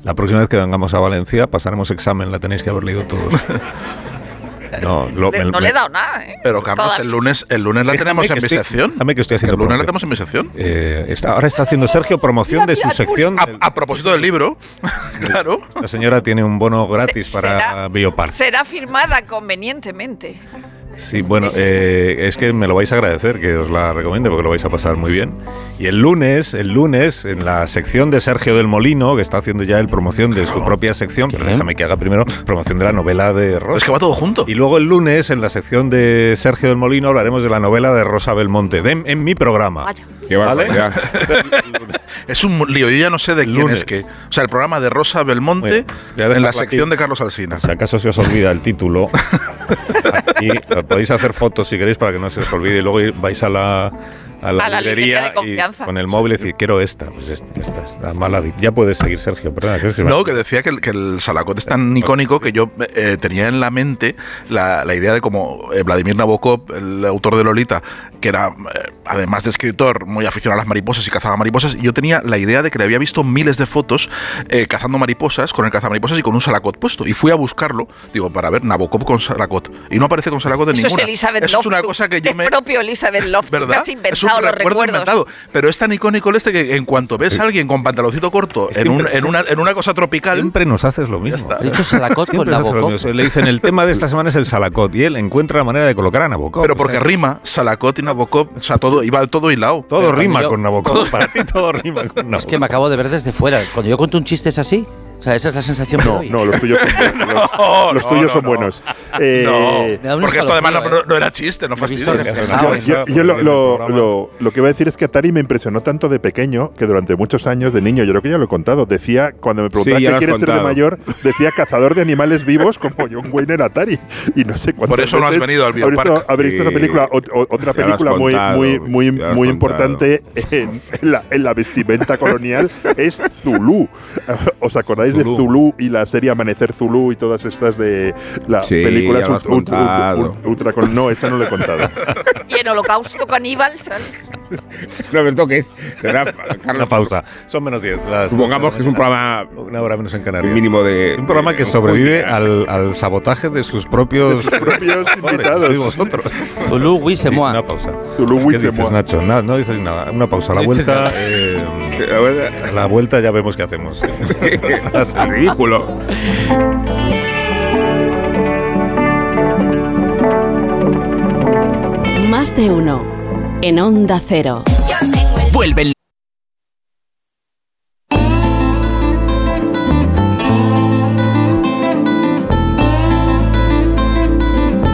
la próxima vez que vengamos a Valencia pasaremos examen, la tenéis que haber leído todos. No, lo- Le- me- no me- le he dado nada, ¿eh? Pero Carlos, el lunes, el lunes la tenemos en mi sección. déjame que estoy haciendo El lunes la tenemos en mi sección. eh, está- ahora está haciendo Sergio promoción de su sección. A, a propósito del libro, claro. La señora tiene un bono gratis Se- para será- Biopar. Será firmada convenientemente. Sí, bueno, eh, es que me lo vais a agradecer que os la recomiende porque lo vais a pasar muy bien. Y el lunes, el lunes, en la sección de Sergio del Molino, que está haciendo ya el promoción de su propia sección, pero déjame que haga primero promoción de la novela de Rosa. Es que va todo junto. Y luego el lunes, en la sección de Sergio del Molino, hablaremos de la novela de Rosa Belmonte, de- en mi programa. Vaya. Qué ¿Vale? Es un lío, yo ya no sé de quién Lunes. es que. O sea, el programa de Rosa Belmonte en la sección aquí. de Carlos Alsina. Si acaso se os olvida el título, aquí podéis hacer fotos si queréis para que no se os olvide y luego vais a la, a la A la librería librería de confianza. y con el móvil y decir, quiero esta. Pues esta, esta es la mala vida. Ya puedes seguir, Sergio, perdona. que No, que decía que el, que el Salakot es tan icónico que yo eh, tenía en la mente la, la idea de como eh, Vladimir Nabokov, el autor de Lolita, que era, eh, además de escritor, muy aficionado a las mariposas y cazaba mariposas, y yo tenía la idea de que le había visto miles de fotos eh, cazando mariposas, con el cazamariposas y con un Salakot puesto. Y fui a buscarlo, digo, para ver Nabokov con Salakot. Y no aparece con Salakot en Eso ninguna. es Elizabeth Eso es una Loftus. cosa que yo Es me... propio Elizabeth Loftus. ¿Verdad? Has es un inventado los recuerdo recuerdos. inventado. Pero es tan icónico el este que en cuanto ves a alguien con pantaloncito corto en, un- en, una, en una cosa tropical, Siempre nos haces lo mismo. De hecho, Salakot con Nabokov. Le dicen, el tema de esta semana es el Salacot y él encuentra la manera de colocar a Nabokov. pero O porque sea, rima, Salakot y Nabokov, o sea, todo, iba todo hilado. Todo Pero rima yo- con Nabokov. Para ti todo rima con Nabokov. Es que me acabo de ver desde fuera. Cuando yo cuento un chiste es así. O sea, esa es la sensación No, no, los tuyos son buenos. Los, No, los no, tuyos no, son no. buenos. Eh, da un Porque esto además no, escalofrío, no- no era chiste, no reflejado. Yo, yo- yo lo, lo- lo- lo que voy a decir es que Atari me impresionó tanto de pequeño que durante muchos años de niño, yo creo que ya lo he contado, decía, cuando me preguntaban Sí, qué quieres ser de contado. mayor, decía cazador de animales vivos como John Wayne en Atari. Y no sé cuántas Por eso no has venido al habré visto- Biopark. Habré visto Sí. una película, o- o- otra película muy, contado, muy, muy, muy contado. importante en, en la, en la vestimenta colonial es Zulu. ¿Os acordáis de Zulu. Zulu y la serie Amanecer Zulu y todas estas de las Sí, películas ya lo has ult- ult- contado. ult- ultra, ultra- No, esa no lo he contado. Y en Holocausto Caníbal, ¿sabes? No me toques. De verdad, Una Carlos, pausa. Son menos 10. las Supongamos que es un de la programa. Una hora menos en Canarias. mínimo de. Un programa que de- sobrevive al, al sabotaje de sus propios, propios Pobres, invitados. sois vosotros. Sí, moi. Una pausa. Tulu, ¿Qué dices. Nacho? No dices nada. Una pausa. A la vuelta, eh, Sí, la verdad, a la vuelta ya vemos qué hacemos. es ridículo. Más de uno. En Onda Cero. Vuelve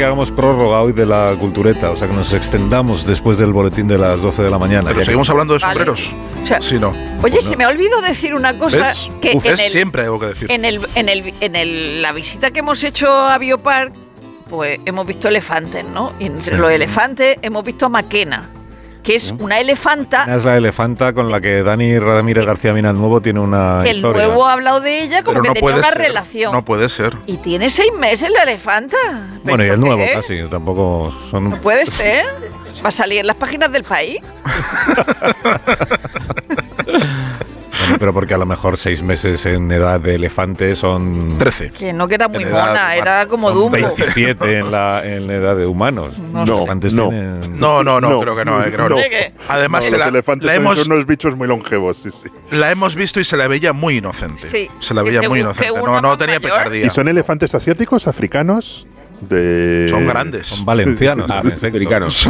Que hagamos prórroga hoy de la cultureta, o sea, que nos extendamos después del boletín de las 12 de la mañana. Pero que- seguimos hablando de Vale. sombreros. O sea, Sí, no. Oye, Pues se me ha olvidado decir una cosa ¿Ves? que Uf, en es el, siempre algo que decir. en el, en el, en el- la visita que hemos hecho a Biopark, pues hemos visto elefantes, ¿no? Y entre Sí. los elefantes hemos visto a Maquena, que es una elefanta Es la elefanta con la que Dani Ramírez García Mina Nuevo tiene una que el nuevo ha hablado de ella como Pero que no tenía puede una ser. relación. No puede ser. Y tiene seis meses la elefanta. ¿Pero Bueno, y el nuevo qué? casi, tampoco son... No puede ser. Va a salir en las páginas del país. Pero porque a lo mejor seis meses en edad de elefante son... 13. Que no que era muy mona, era como son Dumbo. 27 en la, en la edad de humanos. No elefantes No. tienen- No, no, no, No. creo que no. eh, creo que no. No. ¿Qué? Además, No, los la, elefantes la hemos, son unos bichos muy longevos, sí, sí. la hemos visto y se la veía muy inocente. Sí. Se la Que veía muy inocente. No, no tenía mayor. picardía. ¿Y son elefantes asiáticos, africanos? De... Son grandes. Son valencianos. en efecto. Africanos.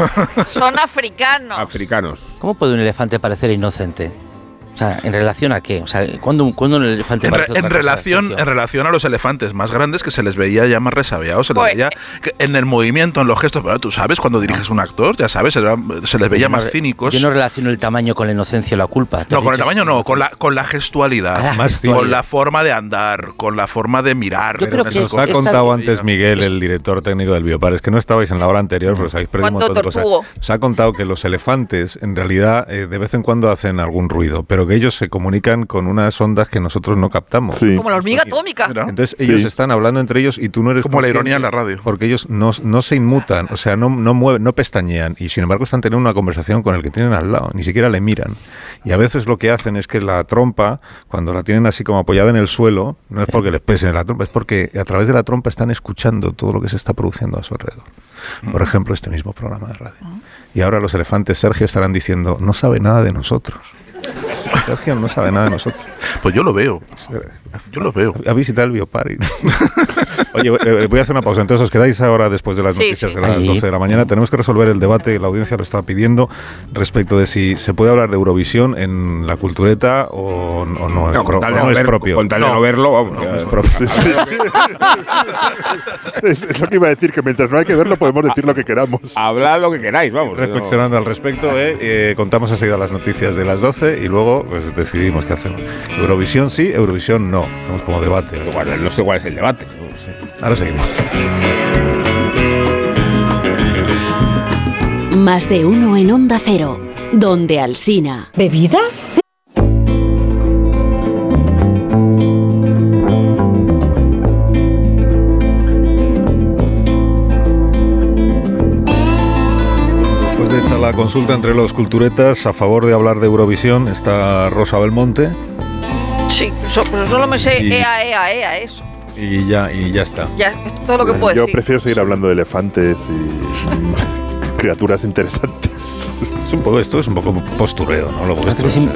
Son africanos. Africanos. ¿Cómo puede un elefante parecer inocente? Sea, ¿en relación a qué? O sea, ¿cuándo, cuándo un elefante En, re- en relación, en relación a los elefantes más grandes que se les veía ya más resabiados, se les Pues, veía que en el movimiento, en los gestos, pero tú sabes cuando diriges un actor, ya sabes, se, se les veía no más cínicos. Yo no relaciono el tamaño con la inocencia o la culpa. No, con el tamaño no, con la, con la gestualidad, Ah, la Más gestualidad. con la forma de andar, con la forma de mirar. Yo creo que Nos ha contado antes Miguel, el director técnico del Biopar. Es que no estabais en la hora anterior, pero os habéis perdido un Cuánto montón de cosas. Os ha contado que los elefantes, en realidad, eh, de vez en cuando hacen algún ruido, pero que ellos se comunican con unas ondas que nosotros no captamos. Sí. Como la hormiga atómica. Entonces Sí. ellos están hablando entre ellos y tú no eres Como la ironía en la radio. Porque ellos no, no se inmutan, o sea, no, no mueven, no pestañean y sin embargo están teniendo una conversación con el que tienen al lado, ni siquiera le miran. Y a veces lo que hacen es que la trompa, cuando la tienen así como apoyada en el suelo, no es porque les pesen la trompa, es porque a través de la trompa están escuchando todo lo que se está produciendo a su alrededor. Por ejemplo, este mismo programa de radio. Y ahora los elefantes, Sergio, estarán diciendo, no sabe nada de nosotros. Sergio no sabe nada de nosotros. Pues yo lo veo, yo lo veo. A visitar el Biopari. Oye, eh, voy a hacer una pausa. Entonces, os quedáis ahora después de las Sí, noticias sí. de las Ahí. 12 de la mañana. Tenemos que resolver el debate, la audiencia lo está pidiendo, respecto de si se puede hablar de Eurovisión en la cultureta o, o no, es, No, pro- no no es ver- propio. Con tal de No. no verlo, vamos. Es propio. Sí, sí. es, es lo que iba a decir, que mientras no hay que verlo podemos decir lo que queramos. Hablad lo que queráis, vamos. Reflexionando al respecto, eh, eh, contamos enseguida las noticias de las 12 y luego pues, decidimos qué hacemos. Eurovisión sí, Eurovisión no. Vamos como debate. No, igual, no sé cuál es el debate. Ahora seguimos. Más de uno en Onda Cero. Donde Alsina. ¿Bebidas? Después la consulta entre los culturetas a favor de hablar de Eurovisión, está Rosa Belmonte Sí, so- pero solo me sé Y- ea, ea, ea, eso. y ya, y ya está. Ya, es todo lo que puedo Yo decir. prefiero seguir hablando de elefantes y criaturas interesantes. Es un poco esto, es un poco postureo, ¿no? Lo que es sí-.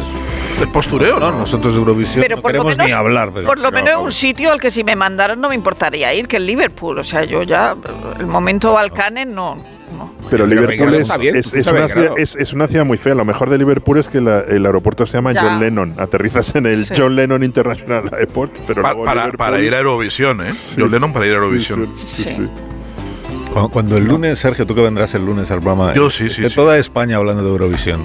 El postureo, No, ¿no? nosotros de Eurovisión Pero no por lo queremos menos- ni hablar. pero- Por lo pero- menos un sitio al que si me mandaran no me importaría ir, que es Liverpool. O sea, yo ya, el momento Balcanes no. no. Pero Liverpool es, bien, es- es una ciudad, es, es una ciudad muy fea. Lo mejor de Liverpool es que la- el aeropuerto se llama Ya. John Lennon. Aterrizas en el Sí. John Lennon International Airport. Pero Pa- luego para, para ir a Eurovisión, ¿eh? John Lennon para ir a Eurovisión. Sí, sí, Sí. sí. Cuando, cuando el lunes, Sergio, tú que vendrás el lunes al programa, Yo sí, sí, esté sí. toda España hablando de Eurovisión.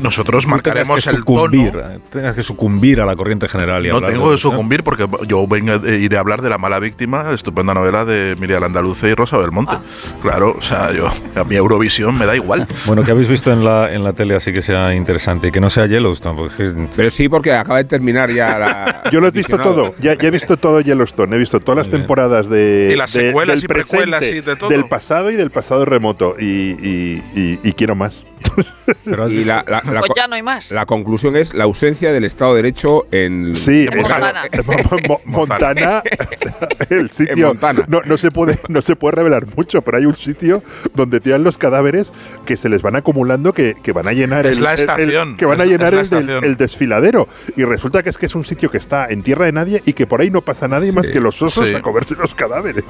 Nosotros marcaremos el sucumbir, tono. tengas que sucumbir a la corriente general y No tengo que sucumbir porque yo vengo, eh, iré a hablar de La mala víctima, estupenda novela de Miriam Andaluce y Rosa Belmonte. Claro, o sea, yo a mi Eurovisión me da igual. Bueno, que habéis visto en la, en la tele así que sea interesante y que no sea Yellowstone, porque es- Pero sí, porque acaba de terminar ya la. Yo lo he visto todo, ya, ya he visto todo Yellowstone, he visto todas las temporadas de, Y las de- secuelas del y precuelas presente, y de todo. del pasado y del pasado remoto y, y- y- y quiero más. pero Y la, la- la Pues ya no hay más. la conclusión es la ausencia del Estado de Derecho en. Sí, En es- Montana. Mo- Montana, el sitio Montana. no, no se puede no se puede revelar mucho, pero hay un sitio donde tiran los cadáveres que se les van acumulando que, que van a llenar Es el, la el- el- estación, que van a llenar es la el, desfiladero y resulta que es que es un sitio que está en tierra de nadie y que por ahí no pasa nadie más que los osos sí. a comerse los cadáveres.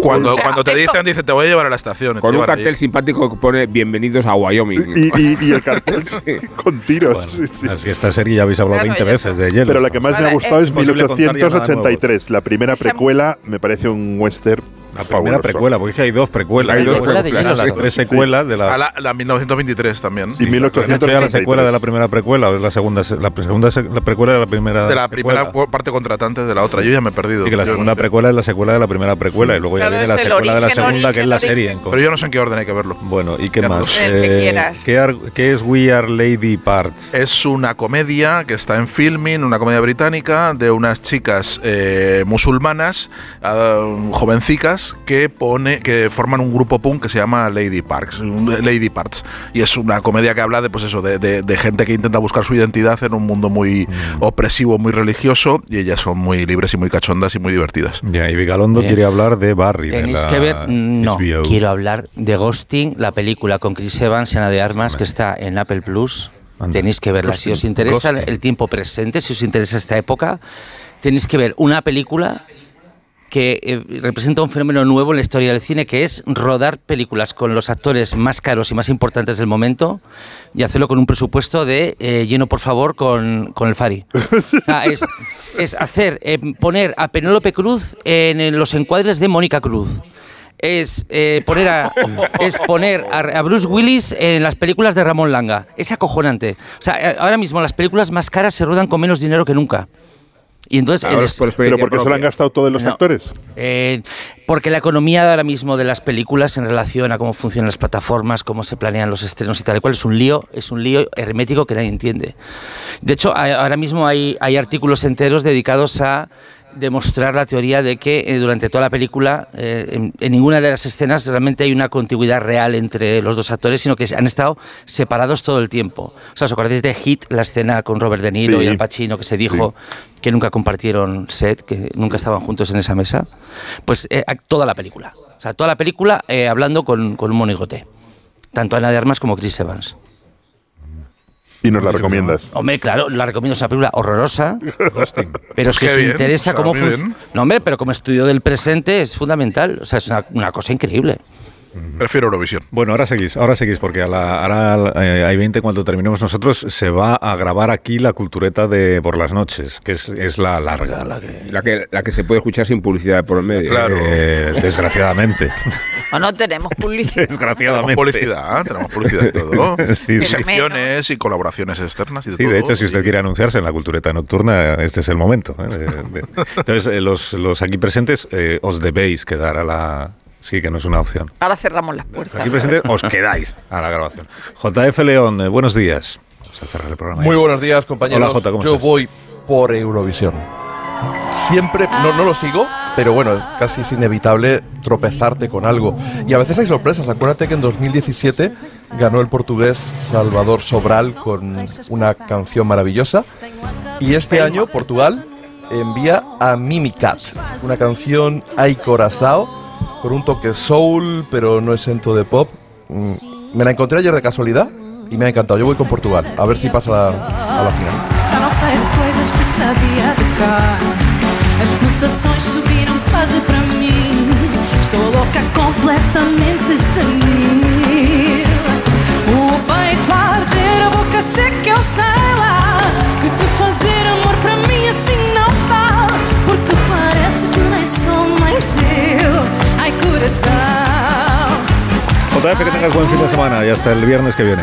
Cuando, O sea, cuando te dicen, dice, te voy a llevar a la estación. Con un cartel simpático que pone Bienvenidos a Wyoming. Y, y- y el cartel con tiros. Bueno, sí, sí. es que esta serie ya habéis hablado Claro, 20 ya veces de Yellowstone. Pero la que más me ha gustado eh, es contar ya nada 1883, la primera Esa- precuela, me parece un western La primera fabuloso. precuela, porque es que hay dos precuelas. Hay dos precuelas. las Yellowstone. tres secuelas de la... A la, la 1923 también. Y ¿Han hecho ya la 1883. secuela de la primera precuela o es la segunda? se- La segunda se- la precuela de la primera de la primera precuela? parte contratante de la otra. Yo ya me he perdido. Y que la segunda precuela es la secuela de la primera precuela y luego ya Claro, viene la secuela de la origen, segunda, que es la serie. Pero yo no sé en qué orden hay que verlo. Bueno, ¿y qué Ya más? no. El que quieras. ¿qué, qué es We Are Lady Parts? Es una comedia que está en filming, una comedia británica de unas chicas eh, musulmanas, ah, jovencicas, que pone, que forman un grupo punk que se llama Lady Parks, Lady Parts. Y es una comedia que habla de pues eso, de, de- de gente que intenta buscar su identidad en un mundo muy Mm. opresivo, muy religioso, y ellas son muy libres y muy cachondas y muy divertidas. Ya, y Vigalondo Bien. quiere hablar de Barry. de Tenéis la que ver, no, HBO. quiero hablar de Ghosting, la película con Chris Evans y Ana de Armas que está en Apple Plus. Anda. Tenéis que verla. Si os interesa el tiempo presente, si os interesa esta época, tenéis que ver una película que eh, representa un fenómeno nuevo en la historia del cine, que es rodar películas con los actores más caros y más importantes del momento y hacerlo con un presupuesto de eh, lleno, por favor, con, con el Fari. Sea, es, es hacer, eh, poner a Penélope Cruz en, los encuadres de Mónica Cruz. Es, eh, poner a, es poner a, a Bruce Willis en las películas de Ramón Langa. Es acojonante. O sea, eh, ahora mismo las películas más caras se rodan con menos dinero que nunca. Y entonces Ahora eres- es por Pero porque se lo han gastado todos los No. actores. eh, porque la economía ahora mismo de las películas en relación a cómo funcionan las plataformas, cómo se planean los estrenos y tal y cual es un lío, es un lío hermético que nadie entiende. De hecho, ahora mismo hay, hay artículos enteros dedicados a demostrar la teoría de que eh, durante toda la película, eh, en, en ninguna de las escenas realmente hay una contigüidad real entre los dos actores, sino que han estado separados todo el tiempo. O sea, ¿os acordáis de Hit, la escena con Robert De Niro Sí. y Al Pacino, que se dijo que nunca compartieron set, que nunca estaban juntos en esa mesa? Pues eh, toda la película. O sea, toda la película eh, hablando con, con un monigote. Tanto Ana de Armas como Chris Evans. Y nos la recomiendas. Hombre, claro, la recomiendo, es una película horrorosa. Pero si Qué os bien, interesa o sea, cómo muy funciona. bien. No, hombre, pero como estudio del presente es fundamental. O sea, es una, una cosa increíble. Prefiero Eurovisión. Bueno, ahora seguís, ahora seguís, porque a la, ahora eh, hay 20 cuando terminemos nosotros se va a grabar aquí la cultureta de por las noches, que es, es la larga, la que... La que, la que se puede escuchar sin publicidad por el medio. Claro. eh, desgraciadamente. O no tenemos publicidad. desgraciadamente. Tenemos publicidad, tenemos publicidad y todo. Sí, y sí. secciones y colaboraciones externas y de Sí, todo. de hecho, si usted quiere anunciarse en la cultureta nocturna, este es el momento. ¿eh? De- de- Entonces, los, los aquí presentes eh, os debéis quedar a la... Sí, que no es una opción. Ahora cerramos las puertas. Aquí presentes os quedáis a la grabación. JF León, eh, buenos días. Vamos a cerrar el programa. Muy ya. buenos días, compañeros. Hola, Jota, ¿cómo Yo estás? voy por Eurovisión. Siempre, no, no lo sigo, pero bueno, casi es inevitable tropezarte con algo. Y a veces hay sorpresas. Acuérdate que en 2017 ganó el portugués Salvador Sobral con una canción maravillosa. Y este año Portugal envía a Mimicat, una canción Ay Corazao, con un toque soul, pero no exento de pop. Mm, Me la encontré ayer de casualidad y me ha encantado. Yo voy con Portugal, a ver si pasa a la, a la final. Já não sei coisas que sabia de cá. As pulsações subiram quase para mim. Estou louca, completamente senil. O peito a arder, a boca seca, eu sei lá. Que JF, que tengas buen fin de semana y hasta el viernes que viene.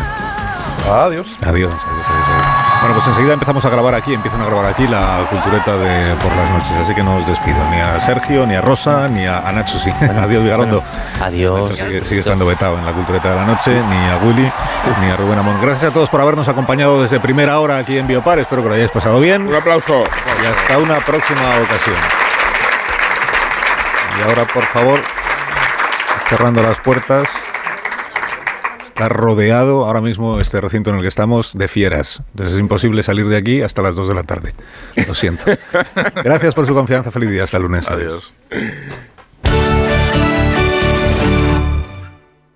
Adiós. Adiós, adiós, adiós, adiós. Bueno, pues enseguida empezamos a grabar aquí, empiezan a grabar aquí la cultureta de por las noches, así que no os despido, ni a Sergio, ni a Rosa, ni a, a Nacho, sí. adiós, Vigarondo. Adiós. Nacho sigue, sigue estando vetado en la cultureta de la noche, ni a Willy, ni a Rubén Amón. Gracias a todos por habernos acompañado desde primera hora aquí en Biopar, espero que lo hayáis pasado bien. Un aplauso. Y hasta una próxima ocasión. Y ahora, por favor, cerrando las puertas. Está rodeado ahora mismo este recinto en el que estamos de fieras. Entonces es imposible salir de aquí hasta las 2 de la tarde. Lo siento. Gracias por su confianza. Feliz día. Hasta el lunes. Adiós.